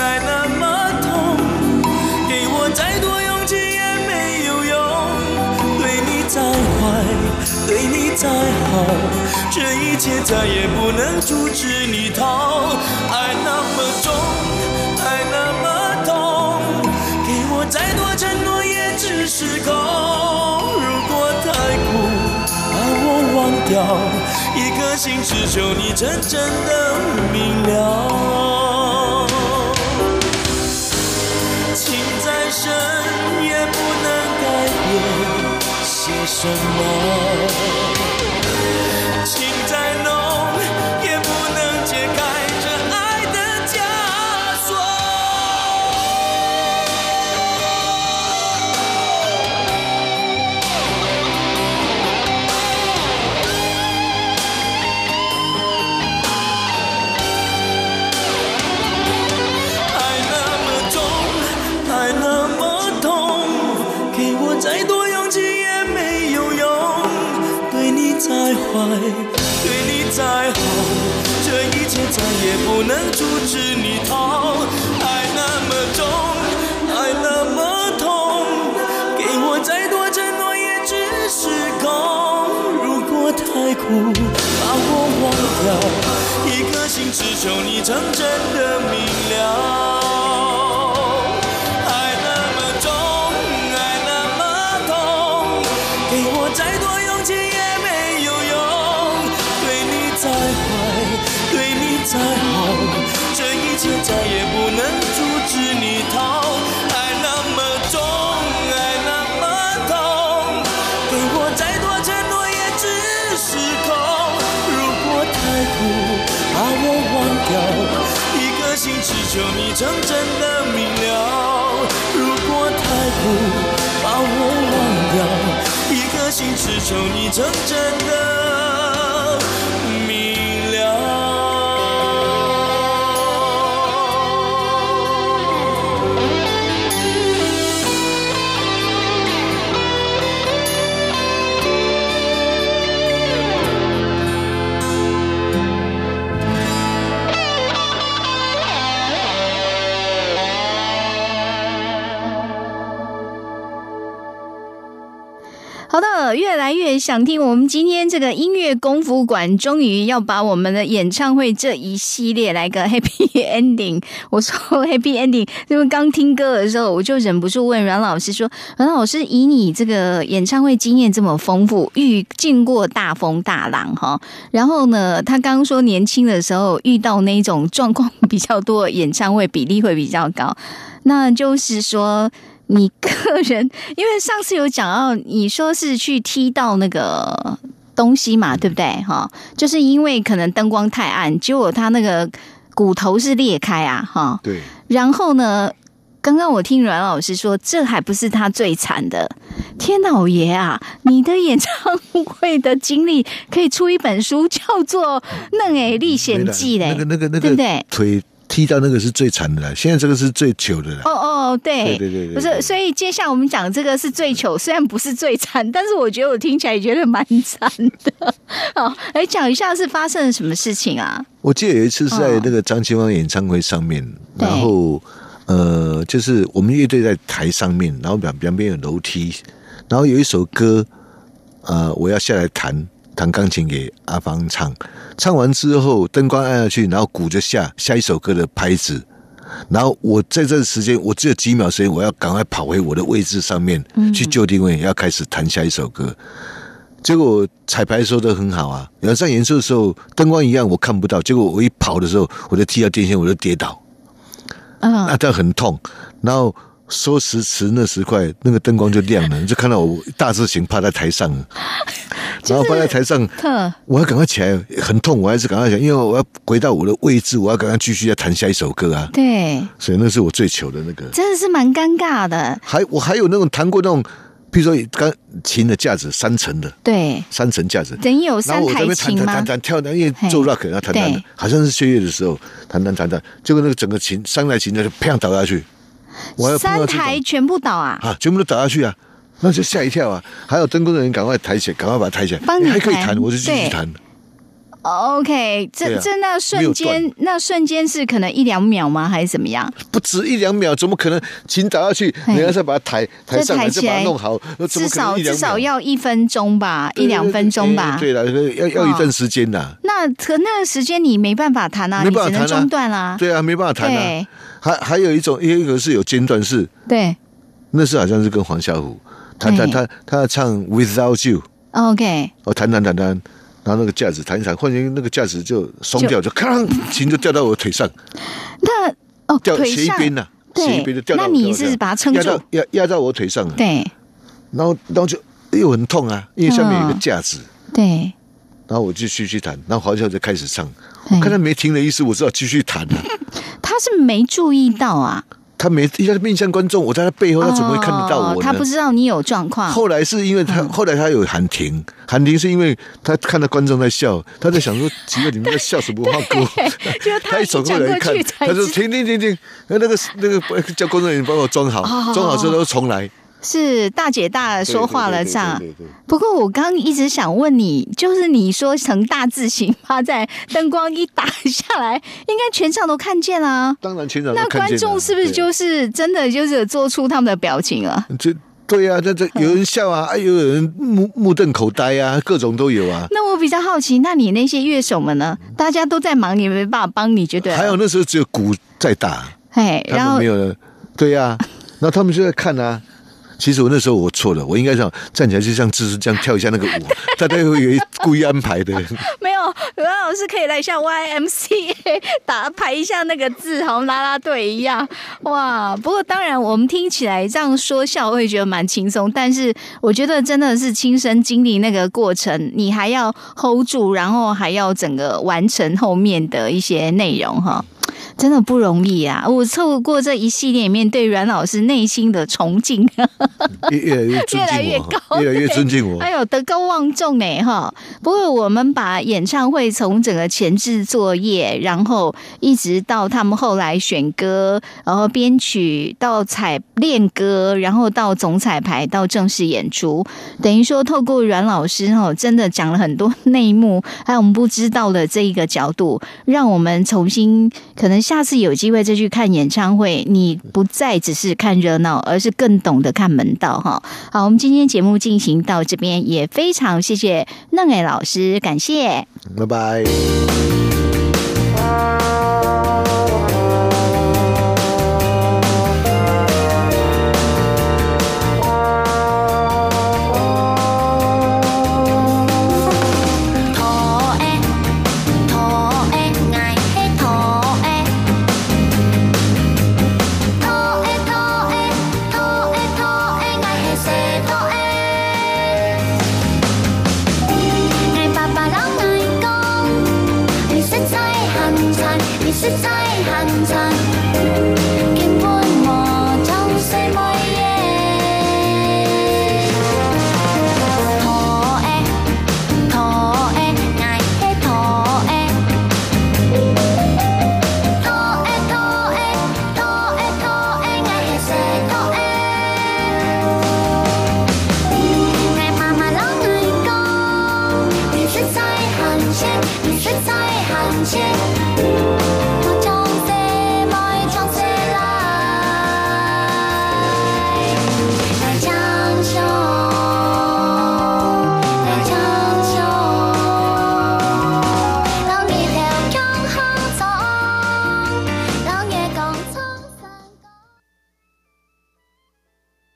爱那么痛，给我再多勇气也没有用。对你再坏，对你再好，这一切再也不能阻止你逃。爱那么重，爱那么痛，给我再多承诺也只是空。如果太苦，把我忘掉，一颗心只求你真正的明了。情再深什么，能阻止你逃。爱那么重，爱那么痛，给我再多承诺也只是空。如果太苦，把我忘掉，一颗心只求你真正的明了。求你真正的明了。如果太苦，把我忘掉，一颗心只求你真正的好的，越来越想听。我们今天这个音乐功夫馆终于要把我们的演唱会这一系列来个 happy ending。我说 happy ending，因为刚听歌的时候，我就忍不住问阮老师说：“阮老师，以你这个演唱会经验这么丰富，遇见过大风大浪哈，然后呢，他刚说年轻的时候遇到那种状况比较多演唱会比例会比较高，那就是说。”你个人，因为上次有讲到，你说是去踢到那个东西嘛，对不对？哈，就是因为可能灯光太暗，结果他那个骨头是裂开啊，哈。对，然后呢，刚刚我听阮老师说，这还不是他最惨的。天老爷啊，你的演唱会的经历可以出一本书，叫做《嫩诶历险记》嘞，那个那个那个对不对？腿踢到那个是最惨的了，现在这个是最糗的了。哦哦，对对对对对不是，所以接下来我们讲这个是最糗，虽然不是最惨，但是我觉得我听起来也觉得蛮惨的。好，来讲一下是发生了什么事情啊？我记得有一次是在那个张清芳演唱会上面，对然后呃，就是我们乐队在台上面，然后两两边有楼梯，然后有一首歌，呃，我要下来弹弹钢琴给阿芳唱，唱完之后灯光按下去，然后鼓着下下一首歌的拍子。然后我在这个时间，我只有几秒时间，我要赶快跑回我的位置上面、去就定位，要开始弹下一首歌。结果我彩排的时候都很好啊，然后上演出的时候灯光一样我看不到，结果我一跑的时候，我就踢到电线，我就跌倒，啊，那这样很痛。然后说时迟那时快，那个灯光就亮了，你就看到我大字型趴在台上，然后趴在台上，我要赶快起来，很痛，我还是赶快起来，因为我要回到我的位置，我要赶快继续要弹下一首歌啊。对，所以那是我最糗的那个。真的是蛮尴尬的。还我还有那种弹过那种，比如说钢琴的架子三层的，对，三层架子。等于有然三台琴吗弹弹？弹跳，因为嘿做 rock 然后弹弹对弹，好像是岁月的时候弹弹弹弹，结果那个整个琴三台琴呢就砰倒下去，三台全部倒啊！啊，全部都倒下去啊，那就吓一跳啊！还有灯光人赶快抬起来，赶快把它抬起来，帮你还可以弹弹，我就继续弹。OK，这、这那瞬间，那瞬间是可能一两秒吗？还是怎么样？不止一两秒，怎么可能琴倒下去，嘿你要再把它抬抬上来，再把它弄好，那至少至少要一分钟吧，一两分钟吧。对了，要要一段时间呐。那可那个时间你没办法弹啊，没你只能中断啦。对啊，没办法弹啊对。还还有一种，也有一个是有间断式，对。那是好像是跟黄小琥，他他他他要唱 Without You，，OK，哦，弹弹弹弹，然后那个架子弹一弹，忽然那个架子就松掉，就。咔，琴就掉到我腿上，那哦掉斜一边呐，对。斜一边就掉到那你是把它撑住？压压压到我腿上，对。然后然后就又很痛啊，因为下面有一个架子。对，然后我就继续弹，然后黄小就开始唱。我看他没停的意思，我知道继续弹啊。他是没注意到啊，他没，他是面向观众，我在他背后，他怎么会看得到我呢？哦他不知道你有状况。后来是因为他，后来他有喊停，喊停是因为他看到观众在笑，他在想说：奇怪，你们在笑什么话歌？他他一走过来一看他说：停停停停，那那个那个叫工作人员帮我装好，哦装好之后重来。是大姐大说话了对对对这样对对对对。不过我刚刚一直想问你，就是你说成大字形趴在灯光一打下来，应该全场都看见啦、当然全场都那观看见了众是不是就是真的就是做出他们的表情啊？这对啊，这这有人笑啊，啊，有人目目瞪口呆啊，各种都有啊。那我比较好奇，那你那些乐手们呢？大家都在忙，你没办法帮你，觉得还有那时候只有鼓在打，嘿，然后他们没有了。对呀、然后他们就在看啊。其实我那时候我错了，我应该这样站起来，就像姿势这样跳一下那个舞，大家会以为故意安排的。没有，刘老师可以来像 YMCA 打排一下那个字，好像拉拉队一样。哇！不过当然，我们听起来这样说笑，会觉得蛮轻松。但是我觉得真的是亲身经历那个过程，你还要 hold 住，然后还要整个完成后面的一些内容哈。真的不容易啊！我透过这一系列里面对阮老师内心的崇敬，越 越来越尊越来越，高，越来越尊敬我。哎呦，德高望重呢哈。不过我们把演唱会从整个前置作业，然后一直到他们后来选歌，然后编曲到彩练歌，然后到总彩排到正式演出，等于说透过阮老师哈，真的讲了很多内幕，还有我们不知道的这一个角度，让我们重新可能下次有机会再去看演唱会，你不再只是看热闹，而是更懂得看门道哈。好，我们今天节目进行到这边，也非常谢谢嫩爱老师，感谢。拜拜。